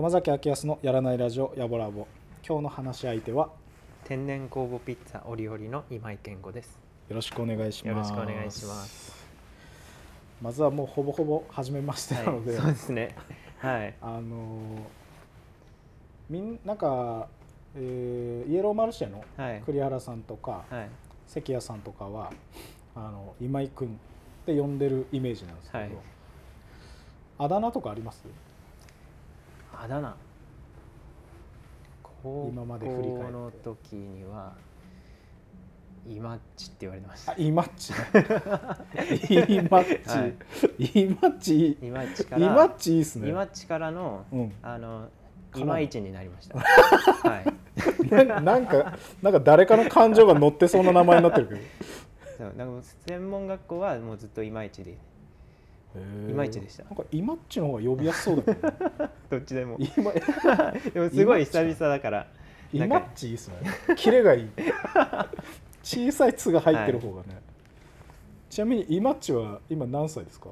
山崎明康のやらないラジオやぼラボ。今日の話し相手は天然酵母ピッツァオリオリの今井健吾です。よろしくお願いしよろますしくお願いします。まずはもうほぼほぼ初めましてなのはい、で、そうですね。はい。あのーみんなんか、えーイエローマルシェのはい。栗原さんとか、はい。関谷さんとかはあの今井君って呼んでるイメージなんですけど、はい。あだ名とかあります？あだ名。高校の時にはイマッチって言われてました。あイマッチね。イマッチ、はい。イマッチ。イマッチかイマらッチいいっすね。イマッチからのうん。あのからいまいちになりました。はい。ななんかなんか誰かの感情が乗ってそうな名前になってるけど。そうだからもう専門学校はもうずっといまいちでいまいちでした。なんかイマッチの方が呼びやすそうだけど、ね、どっちでも。でもすごい久々だから。イマッチいいっすね。キレがいい。小さい「つ」が入ってる方がね、ちなみにイマッチは今何歳ですか？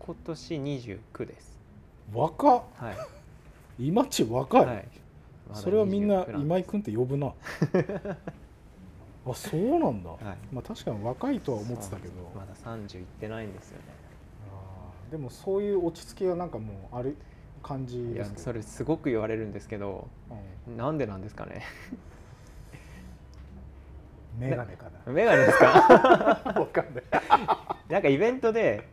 今年29です。若っ。はい。イマッチ若い、はい。まだそれはみんな29今井君って呼ぶな。あそうなんだ、はい。まあ確かに若いとは思ってたけど、まだ30いってないんですよねでもそういう落ち着きがなんかもうある感じいやそれすごく言われるんですけどうん。なんでなんですかね。メガネかな。メガネですか？わかんない。なんかイベントで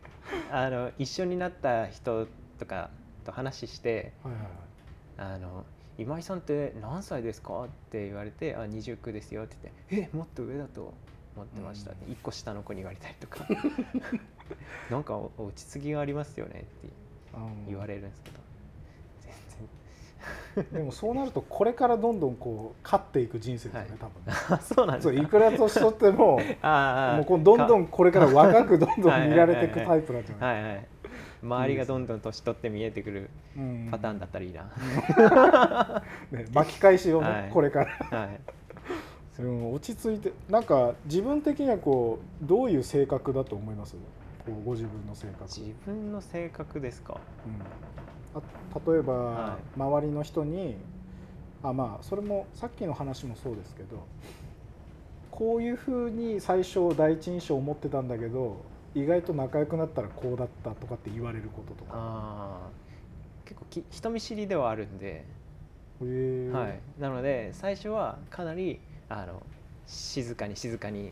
あの一緒になった人とかと話してはいはいはい。あの今井さんって何歳ですか？って言われて「あ29ですよ」って言って「えもっと上だと思ってました」って1個下の子に言われたりとか なんかお落ち着きがありますよねってうん。言われるんですけど。全でもそうなるとこれからどんどんこう勝っていく人生ですよね、はい。多分。ね然そうなんですいくら年取っても もうこうどんどんこれから若くどんどん はい。見られていくタイプなんじゃない？はいはい周りがどんどん年取って見えてくるうん。パターンだったらいいな、ね、巻き返しをね、はい。これから。はい。うん落ち着いてなんか自分的にはこうどういう性格だと思います？こうご自分の性格、自分の性格ですか？うん、あ例えば、は周りの人にあまあそれもさっきの話もそうですけどこういうふうに最初第一印象を持ってたんだけど意外と仲良くなったらこうだったとかって言われることとか。結構き人見知りではあるんで、はい、なので最初はかなりあの静かに静かに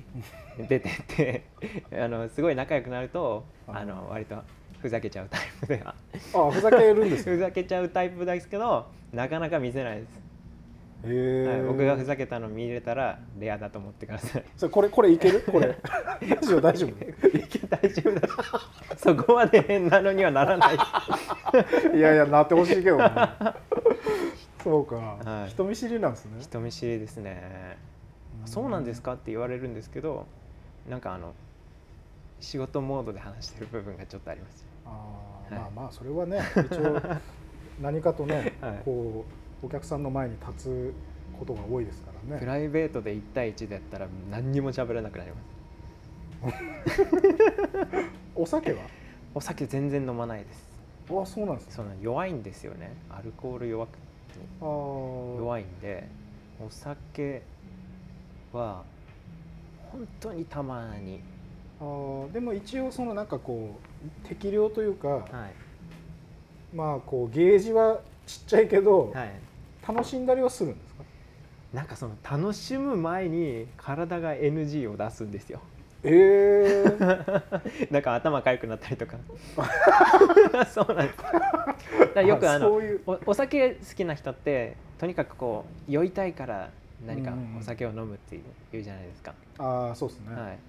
出てって あのすごい仲良くなるとあの割とふざけちゃうタイプでは。あふざけるんです ふよ、ざけちゃうタイプですけどなかなか見せないです、へー。はい、僕がふざけたの見れたらレアだと思ってください。それこれこれいける？これ。大丈夫？いけ大丈夫だそこまで変なのにはならない。いやいやなってほしいけどね。そうか、はい。人見知りなんですね。人見知りですねそうなんですか？って言われるんですけどなんかあの仕事モードで話してる部分がちょっとあります。あー、はい。まあまあそれはね一応 何かとね、はい。こうお客さんの前に立つことが多いですからね。プライベートで1対1でやったら何にも喋らなくなります。お酒は？お酒全然飲まないです。あそうなんですね。その弱いんですよね。アルコール弱く弱いんでお酒は本当にたまに。あーでも一応そのなんかこう適量というか、はい。まあこうゲージはちっちゃいけど、はい。楽しんだりはするんですか？なんかその楽しむ前に体が NG を出すんですよ。えー、なんか頭かゆくなったりとか。そうなんです。よくあのそういう。おお酒好きな人ってとにかくこう酔いたいから何かお酒を飲むっていうじゃないですか、ああそうですね、はい、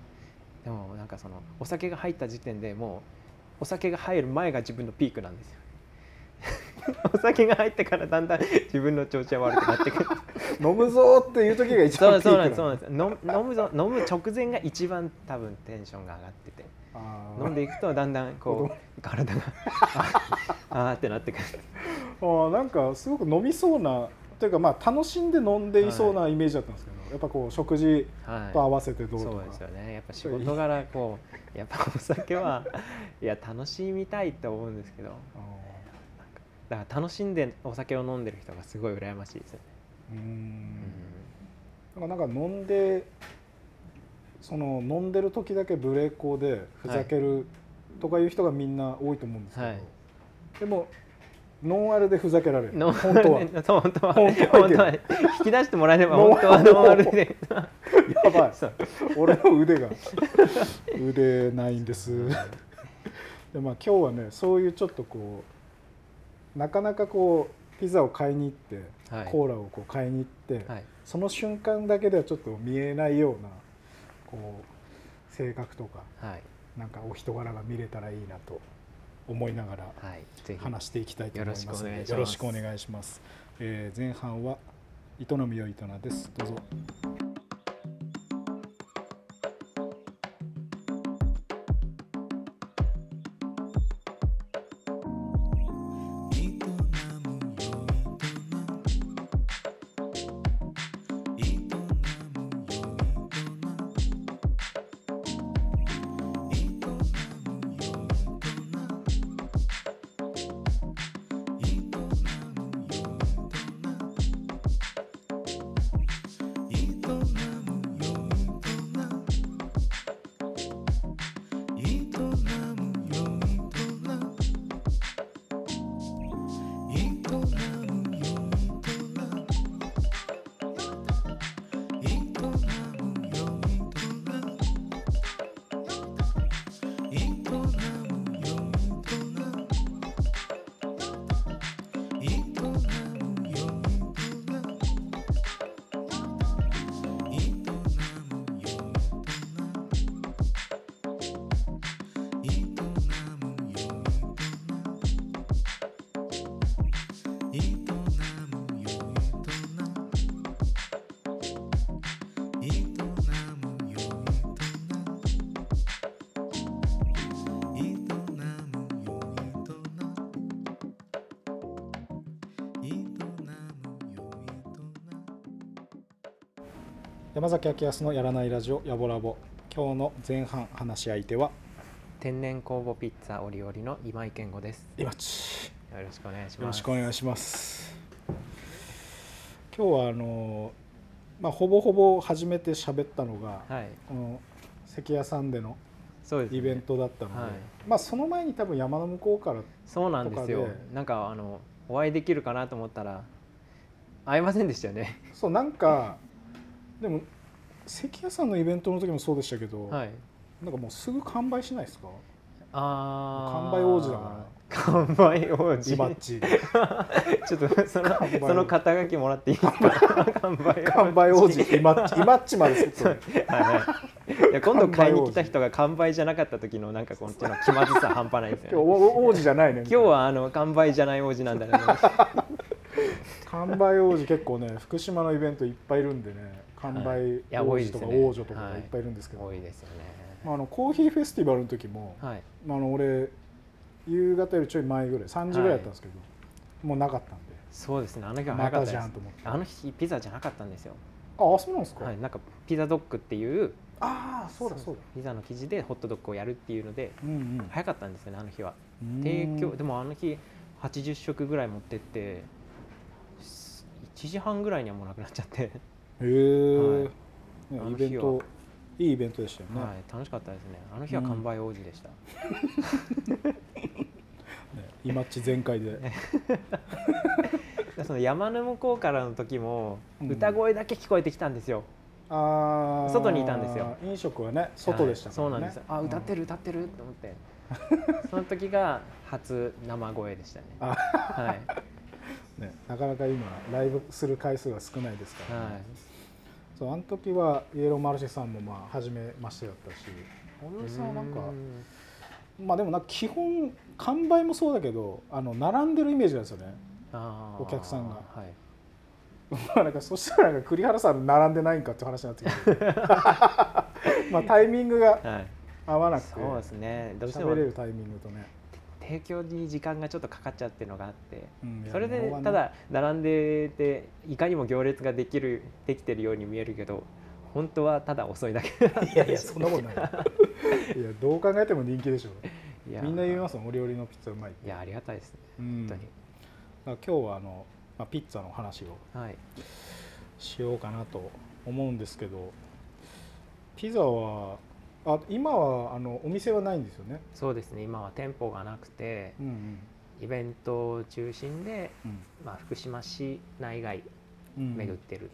でもなんかそのお酒が入った時点でもうお酒が入る前が自分のピークなんですよ。お酒が入ってからだんだん 自分の調子は悪くなってくる。飲むぞーっていう時が一番そうそうなんですそうなんです。飲飲むぞ飲む直前が一番多分テンションが上がってて。飲んでいくとだんだんこう体がああーってなってくる。あーなんかすごく飲みそうなというかまあ楽しんで飲んでいそうなイメージだったんですけど、やっぱこう食事はい。と合わせてどうとか、そうですよね。やっぱ仕事柄こうやっぱお酒はいや楽しみたいって思うんですけどあだから楽しんでお酒を飲んでる人がすごい羨ましいですよね、ううん。んなんかなんか飲んでその飲んでる時だけブレーコーでふざけるとかいう人がみんな多いと思うんですけど、はい。でもノンアルでふざけられる。ノン本当は。そう本当は。本当は本当は。引き出してもらえれば本当はノンアルで。やばい。俺の腕が。腕ないんです。でまあ今日はねそういうちょっとこうなかなかこうピザを買いに行って、はい。コーラをこう買いに行って、はい。その瞬間だけではちょっと見えないようなこう性格とかはい。なんかお人柄が見れたらいいなと思いながら話していきたいと思いますのでよよろしくお願願いします。えー前半は営みよいとなです。どうぞ。山崎明康のやらないラジオやぼラボ。今日の前半話し相手は天然酵母ピッツァ折々の今井健吾です。今ち。よろしくお願いします。よろしくお願いします。今日はあのまあほぼほぼ初めて喋ったのが、はい。この関屋さんでのそうですね。イベントだったので、はい。まあその前に多分山の向こうからそうなんですよ。なんかあのお会いできるかなと思ったら会えませんでしたよね。そうなんかでも関屋さんのイベントの時もそうでしたけど、はい。なんかもうすぐ完売しないですか？あー。完売王子だから。完売王子。ちょっとそのその肩書きもらっていいですか？完売完売王子。イマッチ イマッチまでセットで。はいはい。いや今度買いに来た人が完売じゃなかった時のなんかこっちの気まずさ半端ないです今日よねお王子じゃないね。今日はあの完売じゃない王子なんだね。完売王子結構ね福島のイベントいっぱいいるんでね完売王子とか王女とかがい。っぱいいるんですけど、多いですよね。まあ、あのコーヒーフェスティバルの時も、はい。まあ、あの俺夕方よりちょい前ぐらい3時ぐらいだったんですけど、もうなかったんで。そうですね。あの日は早かったです。じゃんと思って。あの日ピザじゃなかったんですよ。ああそうなんですか、はい。なんかピザドッグっていうああそうだそうだ。ピザの生地でホットドッグをやるっていうのでうんうん。早かったんですよねあの日は。うん。提供でもあの日80食ぐらい持ってって1時半ぐらいにはもうなくなっちゃって、へえ、はい。イベントいいイベントでしたよね,、はい、楽しかったですね。あの日は完売王子でした、ねイマッチ全開で。で その山の向こうからの時もうん。歌声だけ聞こえてきたんですよ、あー。外にいたんですよ。飲食はね外でしたからね、はいそうなんですよ。あ歌ってる、る歌ってると思って。その時が初生声でしたね。あはい、ね、なかなか今ライブする回数が少ないですから、ね。はい、そうあの時はイエローマルシェさんもまあ初めましてだったし。小野さんはなんかまあでもな基本完売もそうだけどあの並んでるイメージなんですよね。お客さんが。はい。まあなんかそしたらなんか栗原さん並んでないんかって話になってきて。まあタイミングがはい、合わなくて。そうですね。どうしても喋れるタイミングとね、提供に時間がちょっとかかっちゃうっていうのがあってうんそれでただ並んでていかにも行列ができるできてるように見えるけど本当はただ遅いだけ。いやいやそんなことない。いやどう考えても人気でしょいや。みんな言いますもんお料理のピッツァうまいいやありがたいですね。うん。本当に。今日はあの、まあ、ピッツァの話をはい。しようかなと思うんですけどピザはあ今はあのお店はないんですよね？そうですね。今は店舗がなくてうんイベントを中心で、うん。まあ、福島市内外うん巡ってる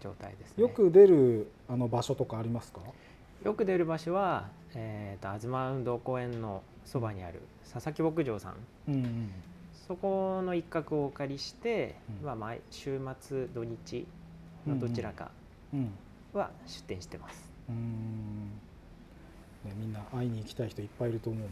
状態ですね、よく出るあの場所とかありますか？よく出る場所は、えー、と東運動公園のそばにある佐々木牧場さん。うんうん。そこの一角をお借りして、うん。まあ、毎週末土日のどちらかうん。は出店してます、うんね、みんな会いに行きたい人いっぱいいると思うんで。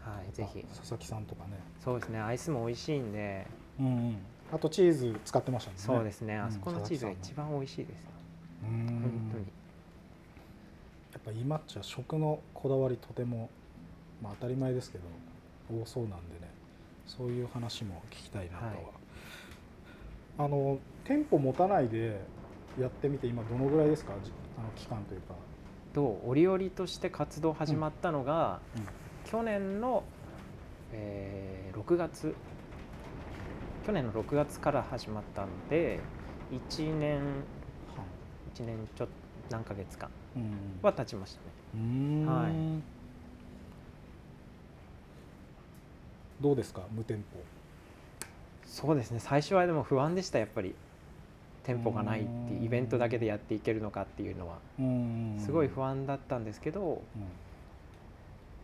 はいぜひ。あ佐々木さんとかね、そうですねアイスも美味しいんで、うんうん、あとチーズ使ってましたね。そうですねうんあそこのチーズが一番美味しいですよ、うん。本当に。やっぱ今っちゃ食のこだわりとても、まあ、当たり前ですけど多そうなんでね。そういう話も聞きたいなとは、はい。あの店舗持たないでやってみて今どのぐらいですか？じあの期間というか、と折々として活動始まったのが、うん。去年の、えー6月。去年の6月から始まったので1年は1年ちょっと何ヶ月かうんは経ちましたね。はい。どうですか？無店舗そうですね。最初はでも不安でしたやっぱり店舗がないってイベントだけでやっていけるのかっていうのはすごい不安だったんですけど、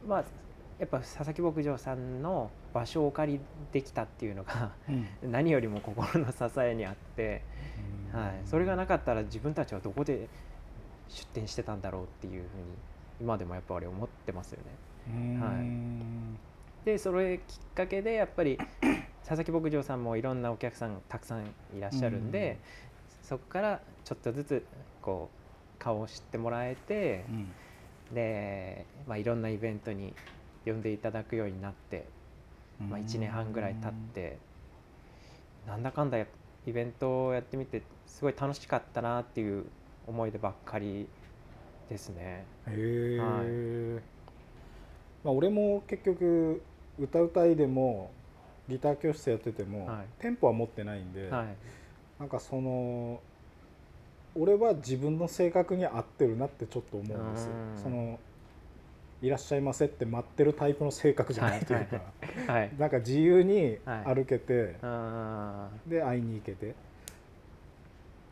まあやっぱ佐々木牧場さんの場所をお借りできたっていうのが何よりも心の支えにあって、うん。はい、それがなかったら自分たちはどこで出店してたんだろうっていうふうに今でもやっぱり思ってますよね。はい。でそれきっかけでやっぱり 佐々木牧場さんもいろんなお客さんたくさんいらっしゃるんで、そこからちょっとずつこう顔を知ってもらえてう、ん。で、まあ、いろんなイベントに呼んでいただくようになって、まあ、1年半ぐらい経ってなんだかんだやイベントをやってみてすごい楽しかったなっていう思い出ばっかりですね。へえ、はまあ、俺も結局歌うたいでもギター教室やってても、はい。テンポは持ってないんで、はいなんかその俺は自分の性格に合ってるなってちょっと思うんですよ。うん。そのいらっしゃいませって待ってるタイプの性格じゃないというか、はい。なんか自由にはい。歩けて、あーで会いに行けて。っ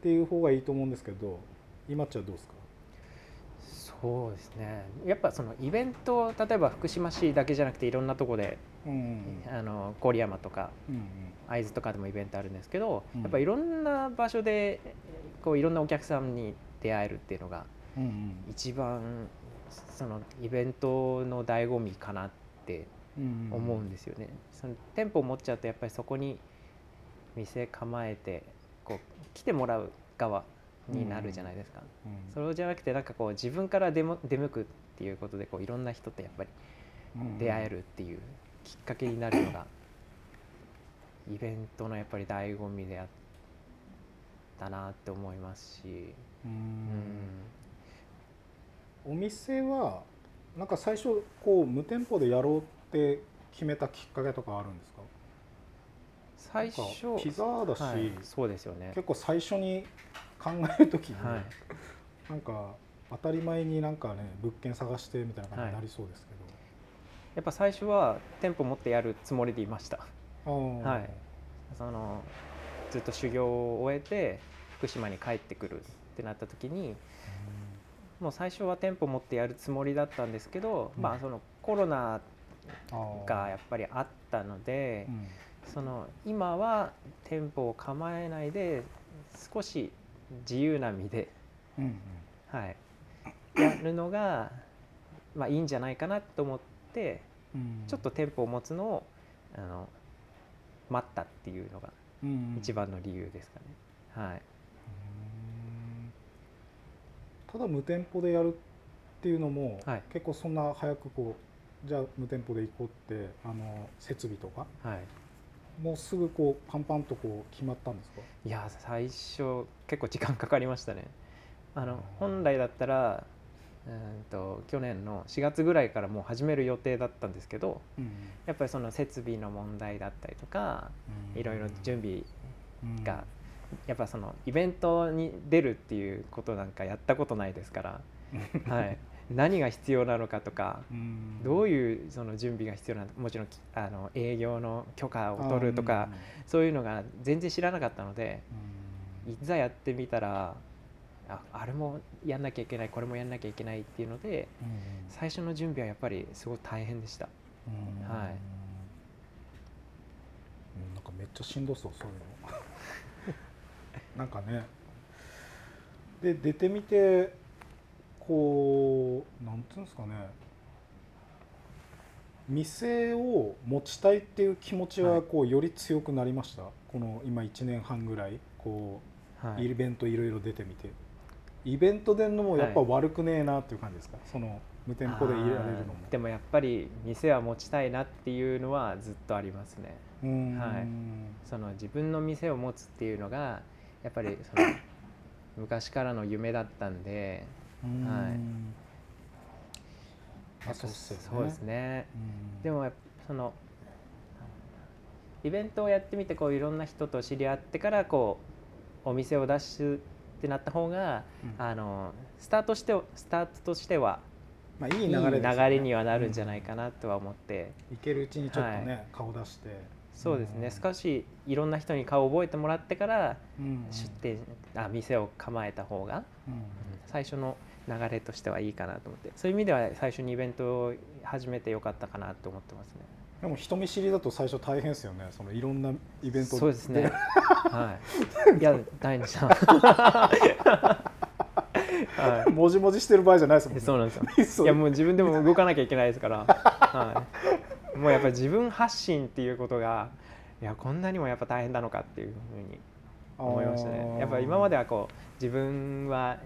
ていう方がいいと思うんですけど今っちゃどうですか？そうですね。やっぱそのイベント例えば福島市だけじゃなくていろんなとこで、うんあの郡山とかうん会津とかでもイベントあるんですけど、うん。やっぱいろんな場所でこういろんなお客さんに出会えるっていうのがうんうん。一番そのイベントの醍醐味かなってうん。思うんですよね。その店舗を持っちゃうとやっぱりそこに店構えてこう来てもらう側になるじゃないですか。うん。それじゃなくてなんかこう自分から出も出向くっていうことでこういろんな人とやっぱりうん。出会えるっていうきっかけになるのが イベントのやっぱり醍醐味であったなって思いますし、ううん。んお店はなんか最初こう無店舗でやろうって決めたきっかけとかあるんですか？最初ピザだし、はい、そうですよね。結構最初に考える時に、はい。なんか当たり前になんかね物件探してみたいな感じになりそうですけやっぱ最初は店舗持ってやるつもりでいました。はい。そのずっと修行を終えて福島に帰ってくるってなった時にもう最初は店舗持ってやるつもりだったんですけど、うん。まあそのコロナがやっぱりあったので、うん。その今は店舗を構えないで少し自由な身で、うんはい、やるのが、まあ、いいんじゃないかなと思ってうん。ちょっと店舗を持つのをあの待ったっていうのがうん。一番の理由ですかね。はい、うん。ただ無店舗でやるっていうのも、はい。結構そんな早くこうじゃあ無店舗で行こうってあの設備とかはい、もうすぐこうパンパンとこう決まったんですか？いや最初結構時間かかりましたね。あのうん本来だったらうんと去年の4月ぐらいからもう始める予定だったんですけどうんやっぱりその設備の問題だったりとかうん。いろいろ準備うん。がやっぱそのイベントに出るっていうことなんかやったことないですから、はい、何が必要なのかとかうん。どういうその準備が必要なのかもちろんきあの営業の許可を取るとかそういうのが全然知らなかったのでうん。いざやってみたらああれもやんなきゃいけないこれもやんなきゃいけないっていうのでうん。最初の準備はやっぱりすごい大変でした。うん。はい。うんなんかめっちゃしんどそうそういうの。なんかね。で出てみてこうなんていうんですかね。店を持ちたいっていう気持ちははい。こうより強くなりました、この今1年半ぐらいこうはい。イベントいろいろ出てみて。イベント出るのもやっぱはい悪くねえなっていう感じですか、その無店舗で入れられるのも。でもやっぱり店は持ちたいなっていうのはずっとありますね。はい。その自分の店を持つっていうのがやっぱりその 昔からの夢だったんではい。そうですね。うんでもそのイベントをやってみてこういろんな人と知り合ってからこうお店を出すってなった方がうん。あのスタートしてスタートとしてはまあ、いいいい流れね。流れにはなるんじゃないかなとは思って、いけるうちにちょっとね、は顔出して。そうですね、ん。少しいろんな人に顔を覚えてもらってからうん。出店あ店を構えた方がうん。最初の流れとしてはいいかなと思ってそういう意味では最初にイベントを始めてよかったかなと思ってますね。でも人見知りだと最初大変ですよねそのいろんなイベントそうですね。はい。いや大変でした。はもじもじしてる場合じゃないですもんい。ねそうなんですよ。いやもう自分でも動かなきゃいけないですから。はい。もうやっぱり自分発信っていうことがいやこんなにもやっぱ大変なのかっていうふうに思いましたね。やっぱ今まではこう自分は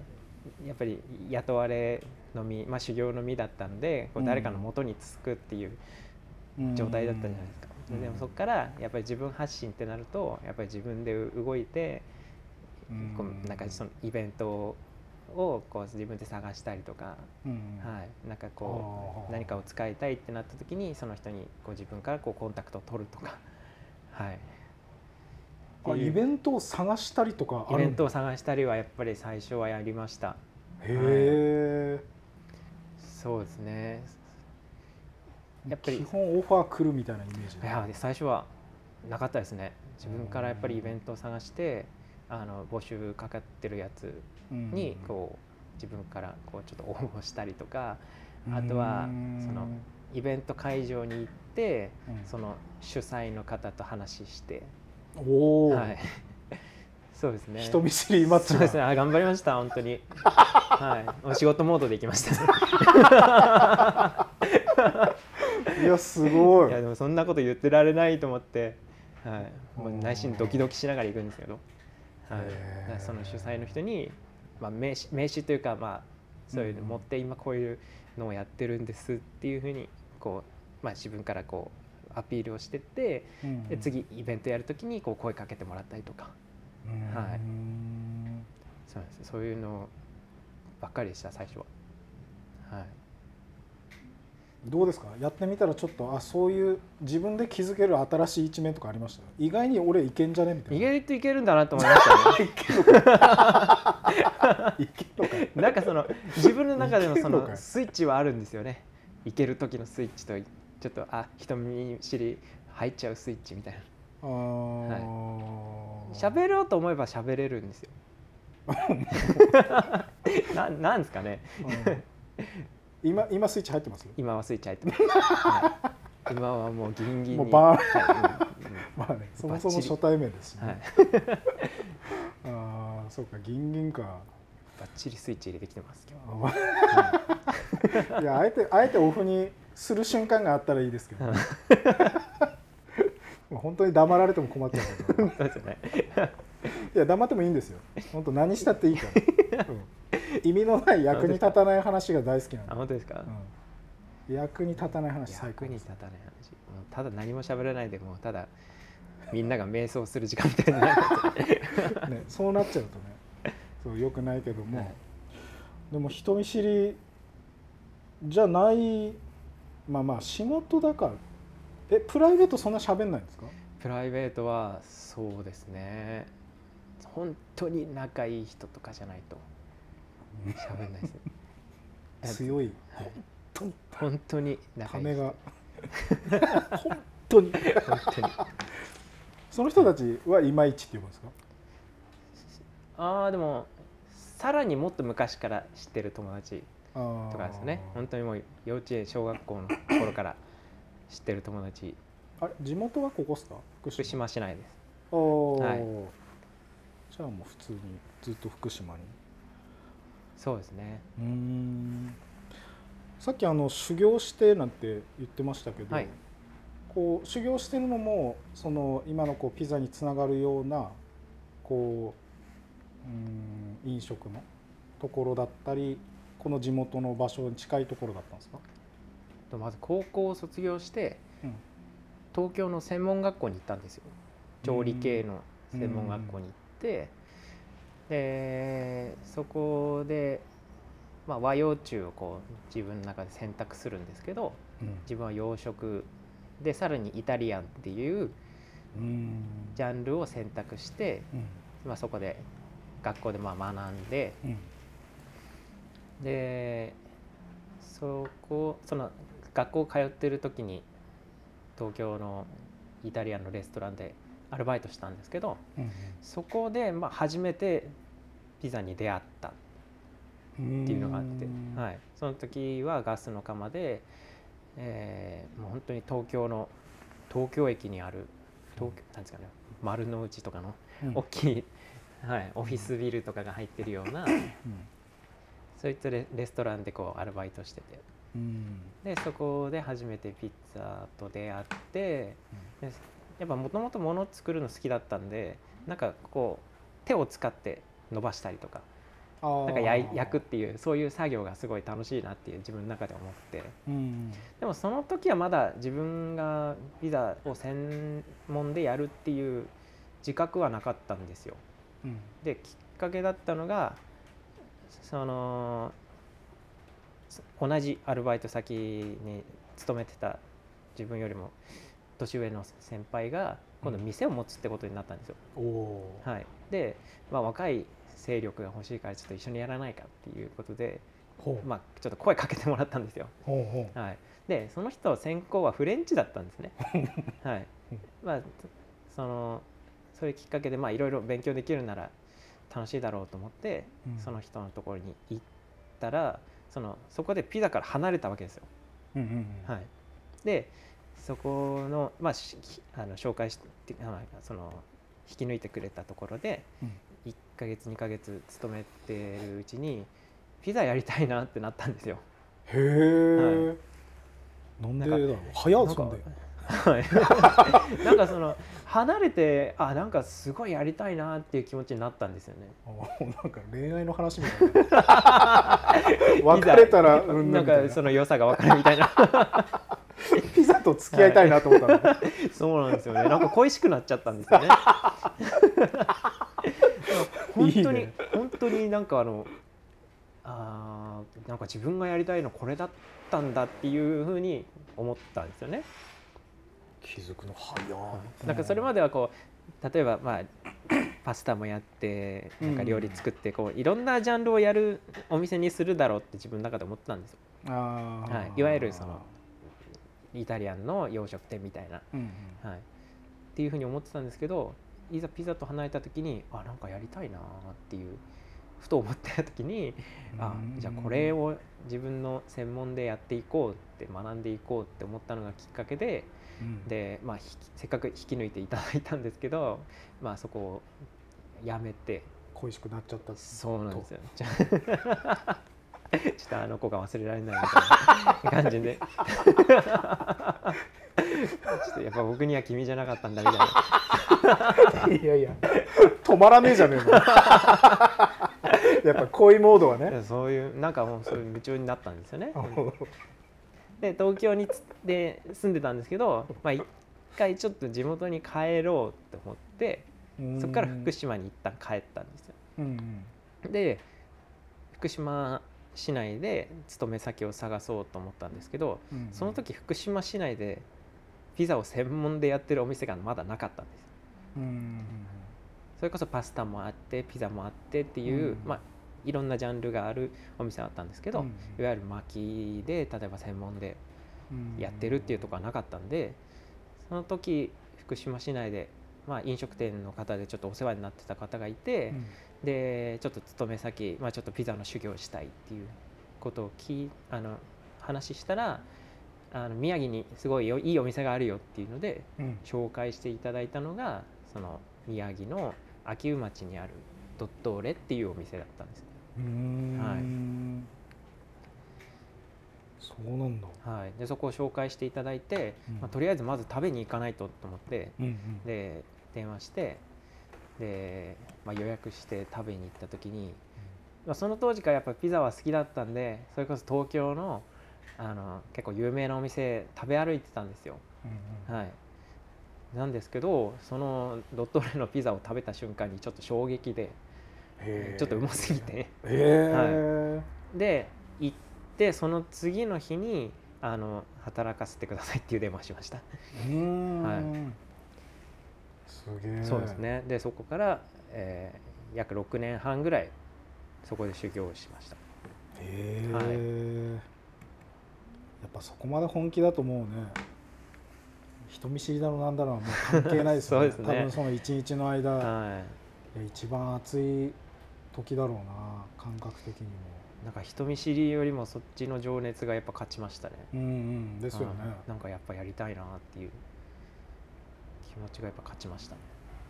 やっぱり雇われの身、まあ修行の身だったんで、こう誰かの元につくっていう状態だったじゃないですか。うん。でもそこからやっぱり自分発信ってなるとやっぱり自分で動いて、うん。こうなんかそのイベントをこう自分で探したりとか、うん。はい、なんかこう何かを使いたいってなった時にその人にこう自分からこうコンタクトを取るとか、はい、あイベントを探したりとかイベントを探したりはやっぱり最初はやりました。へえ、そうですね。やっぱり基本オファー来るみたいなイメージいや最初はなかったですね。自分からやっぱりイベントを探してあの募集かかってるやつにこう自分からこうちょっと応募したりとかあとはそのイベント会場に行ってうん。その主催の方と話して、おお、はい、そうですね。人見知りマッチそうですね。あ頑張りました本当に。はい。お仕事モードで行きました。いやすごい。いやでもそんなこと言ってられないと思って、はい、もう内心ドキドキしながら行くんですけど、はい。その主催の人に、まあ、名刺名刺というか、まあ、そういうの持って今こういうのをやってるんですっていうふうにこう、まあ、自分からこうアピールをしてってうん。で次イベントやるときにこう声かけてもらったりとか。うん。はいそうです。そういうのばっかりでした最初は。はい。どうですか？やってみたらちょっとあそういう自分で気づける新しい一面とかありました？意外に俺いけんじゃね？みたい意な外といけるんだなと思いましたね。なんかその自分の中でのそのスイッチはあるんですよね。いける時のスイッチとちょっとあ人見知り入っちゃうスイッチみたいあーな。喋ろうと思えば喋れるんですよ。ななんですかね。うん今今スイッチ入ってます？今はスイッチ入ってます。はい今はもうギンギンに。もうバーンはいうんうんまあねそもそも初対面ですしね、はい。ああそうかギンギンかバッチリスイッチ入れてきてます今日。あ いやあえてあえてオフにする瞬間があったらいいですけど、もう 本当に黙られても困っちゃう。いや黙ってもいいんですよ。本当何したっていいから、うん。意味のない役に立たない話が大好きなんで。あ、本当ですか？うん、役に立たない話最高役に立たない話。ただ何も喋らないでもうただみんなが瞑想する時間みたいにな。る ね、そうなっちゃうとねそうよくないけども、はい。でも人見知りじゃないまあまあ仕事だから。えプライベートそんな喋んないんですか？プライベートはそうですね。本当に仲いい人とかじゃないと喋んないです。強い。はい。本本当に当仲いいためが。本当に。本当に。その人たちはいまいちって言うんですか？ああでもさらにもっと昔から知ってる友達とかですね。本当にもう幼稚園小学校の頃から 知ってる友達。あれ？地元はここっすか？福福島市内です。おー。はい。じゃあもう普通にずっと福島に？そうですね。うーん。さっきあの修行してなんて言ってましたけど、はい。こう修行してるのもその今のこうピザにつながるようなこううーん飲食のところだったりこの地元の場所に近いところだったんですか、とまず高校を卒業してうん。東京の専門学校に行ったんですよ。調理系の専門学校に行ってでそこで、まあ、和洋中をこう自分の中で選択するんですけど自分は洋食でさらにイタリアンっていううんうん。ジャンルを選択して、うん。まあ、そこで学校でまあ学んでうんでそこその学校通ってる時に東京のイタリアンのレストランでアルバイトしたんですけどうんそこでまあ初めてピザに出会ったうんっていうのがあって、うん。はい、その時はガスの窯で、えーもう本当に東京の東京駅にある東京なんですかね丸の内とかのうん。大きい、はい、オフィスビルとかが入ってるようなそういったレレストランでこうアルバイトしてて。うん。でそこで初めてピッツァと出会ってでやっぱもともと物を作るの好きだったんでなんかこう手を使って伸ばしたりとかなんか焼くっていうそういう作業がすごい楽しいなっていう自分の中で思って。うん。でもその時はまだ自分がピザを専門でやるっていう自覚はなかったんですよ。うん。できっかけだったのがそのそ同じアルバイト先に勤めてた自分よりも年上の先輩が今度店を持つってことになったんですよ。おおーはい、で、まあ、若い勢力が欲しいからちょっと一緒にやらないかっていうことで、まあ、ちょっと声かけてもらったんですよ。ほうほうはい、でその人専攻はフレンチだったんですね。はいまあ、そのそういうきっかけでまあいろいろ勉強できるなら楽しいだろうと思って、うん。その人のところに行ったらそのそこでピザから離れたわけですよ。うんうんうん。はい、でそこの,、まあ、あの紹介してその引き抜いてくれたところでうん。1ヶ月2ヶ月勤めてるうちにピザやりたいなってなったんですよ。へえ、なんでだろう。早なんかそんではい、なんかその離れてあなんかすごいやりたいなっていう気持ちになったんですよね。あなんか恋愛の話みたいな。別れたらうんな。んかその良さが分かるみたいな。ピザと付き合いたいなと思ったの、そうなんですよね。なんか恋しくなっちゃったんですよね。本当にいいね本当になんかあのあーなんか自分がやりたいのこれだったんだっていうふうに思ったんですよね。気づくの早い。なんかそれまではこう例えばまあ パスタもやってなんか料理作ってこういろんなジャンルをやるお店にするだろうって自分の中で思ってたんですよ。はい。いわゆるそのイタリアンの洋食店みたいな、うんうん。はい、っていうふうに思ってたんですけどいざピザと離れた時にあなんかやりたいなっていうふと思った時にあじゃあこれを自分の専門でやっていこうって学んでいこうって思ったのがきっかけでうん。で、まあ、せっかく引き抜いていただいたんですけど、まあ、そこをやめて恋しくなっちゃったそうなんですよ。ちょっとあの子が忘れられないみたいな感じで。ちょっとやっぱ僕には君じゃなかったんだみたいな。いやいや。止まらねえじゃねえの。やっぱ恋モードはね。そういうなんかもうそういう夢中になったんですよね。で東京につで住んでたんですけど、まあ、一回ちょっと地元に帰ろうと思ってそこから福島に一旦帰ったんですよ。うんうん。で福島市内で勤め先を探そうと思ったんですけどうんその時福島市内でピザを専門でやってるお店がまだなかったんですうんうん。それこそパスタもあってピザもあってっていう、うん。まあいろんなジャンルがあるお店だったんですけど、うんいわゆる薪で例えば専門でうん。やってるっていうところはなかったんでその時福島市内で、まあ、飲食店の方でちょっとお世話になってた方がいて、うん。でちょっと勤め先、まあ、ちょっとピザの修行をしたいっていうことを聞いあの話したらあの宮城にすごいよいいお店があるよっていうのでうん。紹介していただいたのがその宮城の秋保町にあるドットーレっていうお店だったんです。うーんそうなんだ。はい、でそこを紹介していただいて、うん。まあ、とりあえずまず食べに行かないとと思ってうんうん。で電話してで、まあ、予約して食べに行った時に、まあ、その当時からやっぱピザは好きだったんでそれこそ東京のあの結構有名なお店食べ歩いてたんですよ。うんうん。はい、なんですけどそのドットーレのピザを食べた瞬間にちょっと衝撃でちょっとうますぎて。へえで行ってその次の日にあの働かせてくださいっていう電話しました。はすげえそうですね。でそこから、えー約6年半ぐらいそこで修行をしました。へえ、はい。やっぱそこまで本気だと思うね。人見知りだろうなんだろうはもう関係ないですよね。そうですね。多分その一日の間、はい。や一番暑い時だろうな感覚的にも。なんか人見知りよりもそっちの情熱がやっぱ勝ちましたね。うんうんですよね。はいなんかやっぱやりたいなっていう気持ちがやっぱ勝ちましたね。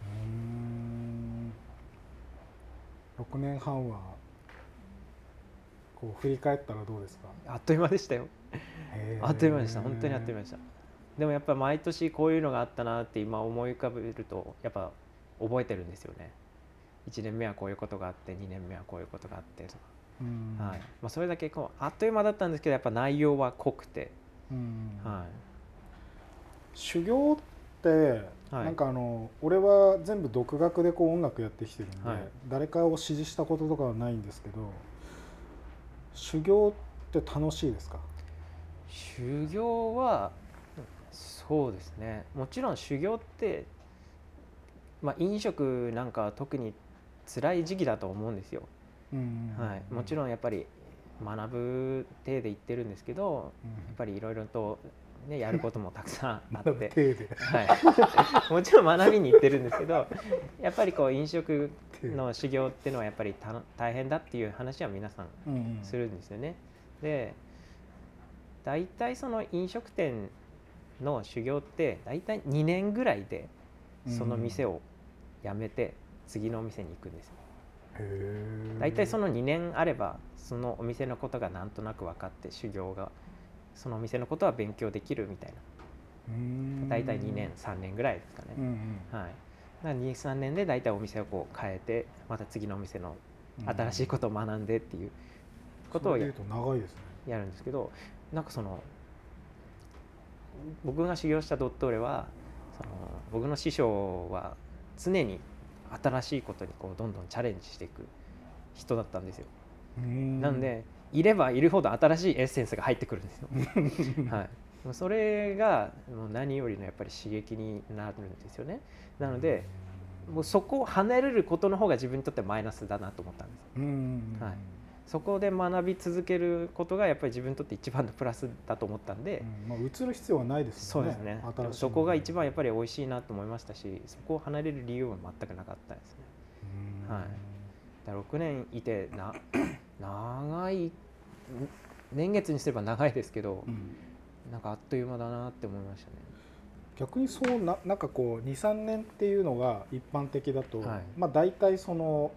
うーん。6年半はこう振り返ったらどうですか？あっという間でしたよ。あっという間でした。本当にあっという間でした。でもやっぱ毎年こういうのがあったなって今思い浮かべるとやっぱ覚えてるんですよね1年目はこういうことがあって2年目はこういうことがあってとか。うん。はい。まあ、それだけこうあっという間だったんですけどやっぱ内容は濃くて、うん。は修行って、はい。なんかあの俺は全部独学でこう音楽やってきてるんで、はい。誰かを指示したこととかはないんですけど修行って楽しいですか？い、修行はそうですね。もちろん修行って、まあ、飲食なんかは特に辛い時期だと思うんですよ、うんはい、もちろんやっぱり学ぶ体で言ってるんですけどうん。やっぱりいろいろと、ね、やることもたくさんあって、はい、もちろん学びに行ってるんですけどやっぱりこう飲食の修行っていうのはやっぱりた大変だっていう話は皆さんするんですよね。で大体その飲食店の修行って大体2年ぐらいでその店を辞めて次のお店に行くんですよ。大体その2年あればそのお店のことがなんとなく分かって修行がそのお店のことは勉強できるみたいな。うん。大体2年3年ぐらいですかね。うんうん。はい、だから23年で大体お店をこう変えてまた次のお店の新しいことを学んでっていうことをや長いですね。やるんですけどなんかその僕が修行したドットーレはその僕の師匠は常に新しいことにこうどんどんチャレンジしていく人だったんですよ。うんなんでいればいるほど新しいエッセンスが入ってくるんですよ。はい、もうそれがもう何よりのやっぱり刺激になるんですよね。なのでもうそこを離れることの方が自分にとってマイナスだなと思ったんです。はいそこで学び続けることがやっぱり自分にとって一番のプラスだと思ったんで、うんまあ、移る必要はないですよね。そうですね。そこが一番やっぱり美味しいなと思いましたしそこを離れる理由は全くなかったですね。うん。はい。だから6年いてな 長いん年月にすれば長いですけど、うん。なんかあっという間だなって思いましたね。逆にそうななんかこう23年っていうのが一般的だと、はい。まあ大体その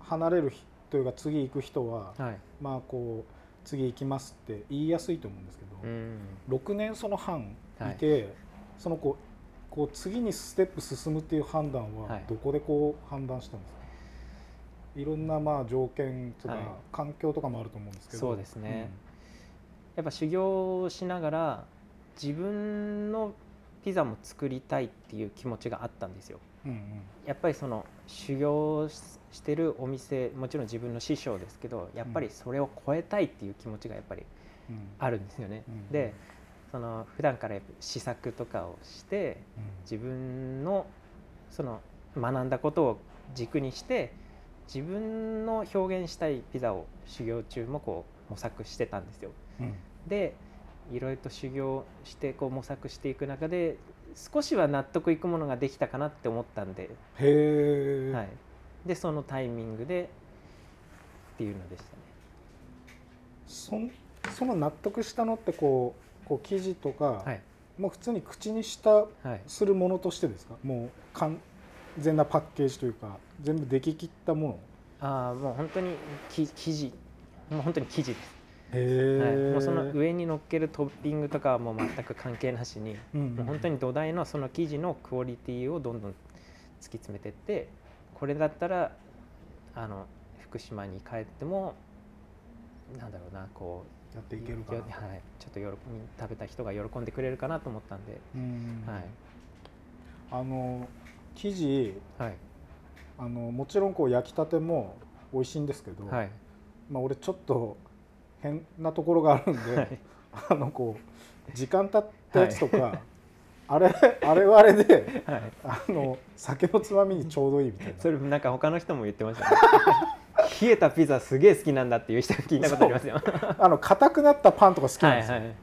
離れる人というか次行く人は、はい。まあこう次行きますって言いやすいと思うんですけど、うん。6年その半い。て、そのこうこう次にステップ進むっていう判断ははい。どこでこう判断したんですか、い、ろんなまあ条件とかはい。環境とかもあると思うんですけどそうですね。やっぱ修行をしながら自分のピザも作りたいっていう気持ちがあったんですよ。うんうん。やっぱりその修行ししてるお店もちろん自分の師匠ですけどやっぱりそれを超えたいっていう気持ちがやっぱりうん。あるんですよね。うん。でその普段から試作とかをして自分のその学んだことを軸にして自分の表現したいピザを修行中もこう模索してたんですよ。うんうん。でいろいろと修行してこう模索していく中で少しは納得いくものができたかなって思ったんで、へえ、はい、でそのタイミングでっていうのでしたね。そんその納得したのってこうこう生地とか、はい。もう普通に口にしたはい。するものとしてですか？もう完全なパッケージというか全部出来切ったもの？ああもう本当にき生地もう本当に生地です、へはい、え、もうその上に乗っけるトッピングとかはもう全く関係なしにうんうんもう本当に土台のその生地のクオリティをどんどん突き詰めていってこれだったらあの福島に帰ってもなんだろうなこうやっていけるかな。よはい、ちょっと喜び食べた人が喜んでくれるかなと思ったんで、うん。はい。あの生地はい。あのもちろんこう焼きたても美味しいんですけど、はい。まあ、俺ちょっと変なところがあるんで、はい。あのこう時間経ったやつとか、あれあれはあれではい、あの酒のつまみにちょうどいいみたいな。それなんか他の人も言ってましたね。冷えたピザすげえ好きなんだっていう人聞いたことありますよ。あの硬くなったパンとか好きなんですよ、はいはい。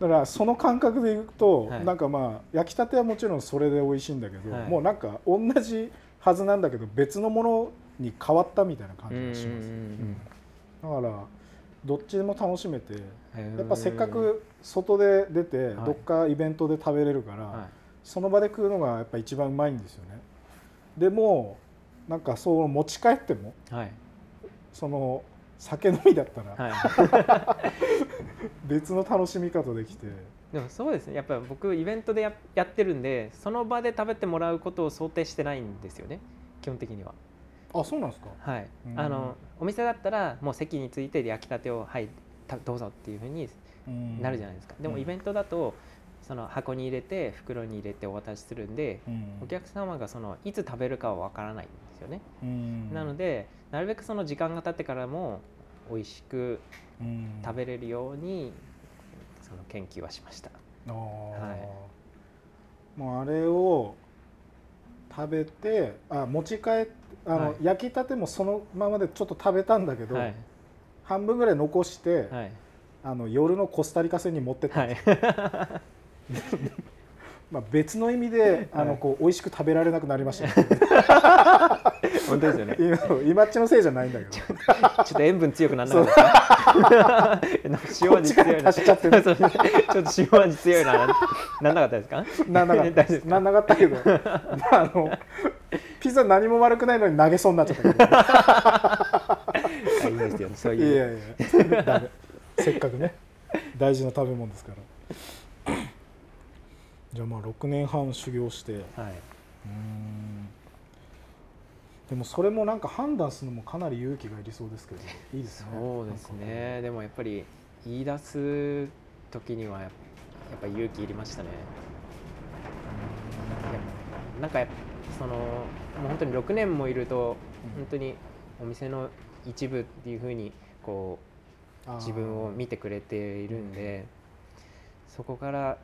だからその感覚でいくと、はい。なんかまあ焼きたてはもちろんそれで美味しいんだけど、はい。もうなんか同じはずなんだけど別のものに変わったみたいな感じがします、うん。だからどっちでも楽しめてうんやっぱせっかく外で出てはい。どっかイベントで食べれるから、はその場で食うのがやっぱ一番うまいんですよね。でもなんかそう持ち帰ってもいはい。その酒飲みだったらはい。別の楽しみ方できて、でもそうですね。やっぱり僕イベントでややってるんでその場で食べてもらうことを想定してないんですよね。基本的にはあそうなんですか。はい。うん。あのお店だったらもう席について焼きたてをはいたどうぞっていうふうになるじゃないですか、でもうん。イベントだとその箱に入れて袋に入れてお渡しするんで、うん。お客様がそのいつ食べるかはわからないんですよね、うん。なのでなるべくその時間が経ってからも美味しくうん。食べれるようにその研究はしました。あー。はい。もうあれを食べてあ持ち帰っあの、はい。焼きたてもそのままでちょっと食べたんだけど、はい。半分ぐらい残して、はい。あの夜のコスタリカ戦に持ってったんはです まあ、別の意味であのはいこう美味しく食べられなくなりました。けど、本当ですよね。今今っちのせいじゃないんだけど。ちょっと塩分強くならなかった。塩味強いな。ちょっと塩味強いな。なんなかったですか？なんなかった なんなかったけど、まあ、あのピザ何も悪くないのに投げそうになっちゃったけど。あいいんですよ。そういいうやいや。せっかくね大事な食べ物ですからじゃあまあ6年半修行して。うはい。ーん。でもそれもなんか判断するのもかなり勇気がいりそうですけどいいですね。そうですね。でもやっぱり言い出す時にはやっぱ勇気いりましたね。なんかそのもう本当に6年もいるとうん。本当にお店の一部っていうふうにこう自分を見てくれているんでそこから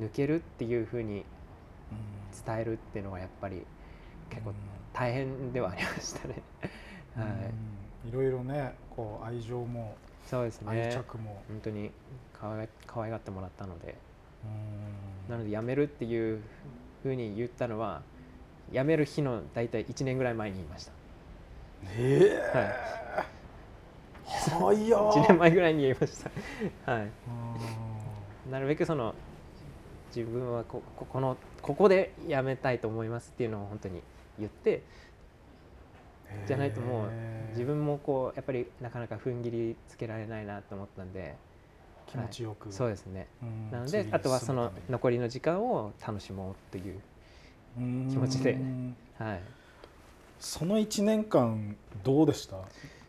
抜けるっていうふうにうん。伝えるっていうのはやっぱり結構うん。大変ではありましたね。はい、うん。い。ろいろねこう愛情もそうですね。愛着も、本当に可愛が可愛がってもらったので。うん。なので辞めるっていうふうに言ったのは辞める日の大体1年ぐらい前に言いました。ええはい、早っ。1年前ぐらいに言いました。はい。うん。なるべくその自分はこここのここで辞めたいと思いますっていうのを本当に言ってじゃないともう自分もこうやっぱりなかなか踏ん切りつけられないなと思ったんで気持ちよく、そうですね。うん。なのであとはその残りの時間を楽しもうといううん気持ちで。はい。その1年間どうでした？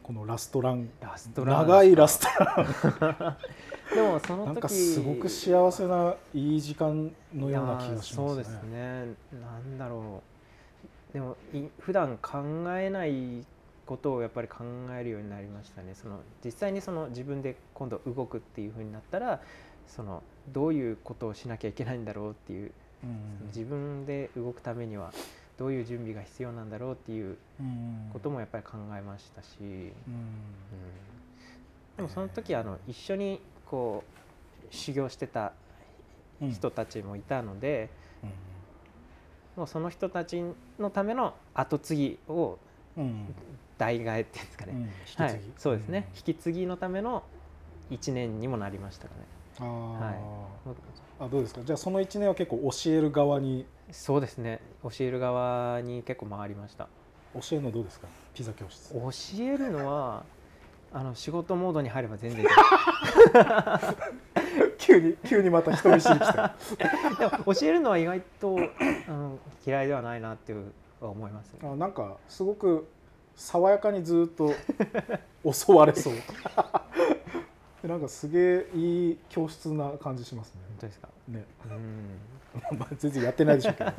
このラストラン。ラストラン長いラストラ でもそンの時なんかすごく幸せないい時間のような気がしますね。そうですねなんだろう。でもい普段考えないことをやっぱり考えるようになりましたね。その実際にその自分で今度動くっていうふうになったらそのどういうことをしなきゃいけないんだろうっていうその自分で動くためにはどういう準備が必要なんだろうっていうこともやっぱり考えましたし、うん。でもその時あの一緒にこう修行してた人たちもいたので、もうその人たちのための後継ぎを代替えっていうんですかね、うん、はい、そうですね、引き継ぎのための1年にもなりましたかね。あ、はい、あどうですか？じゃあその1年は結構教える側に。そうですね。教える側に結構回りました。教えるのどうですか？ピザ教室。教えるのはあの仕事モードに入れば全然 急に急にまた人見知り来た。でも教えるのは意外とあの嫌いではないなっていう思います、ね、あなんかすごく爽やかにずっと襲われそう。なんかすげえいい教室な感じしますね。本当ですか？ね。うん。まあ全然やってないでしょうけど。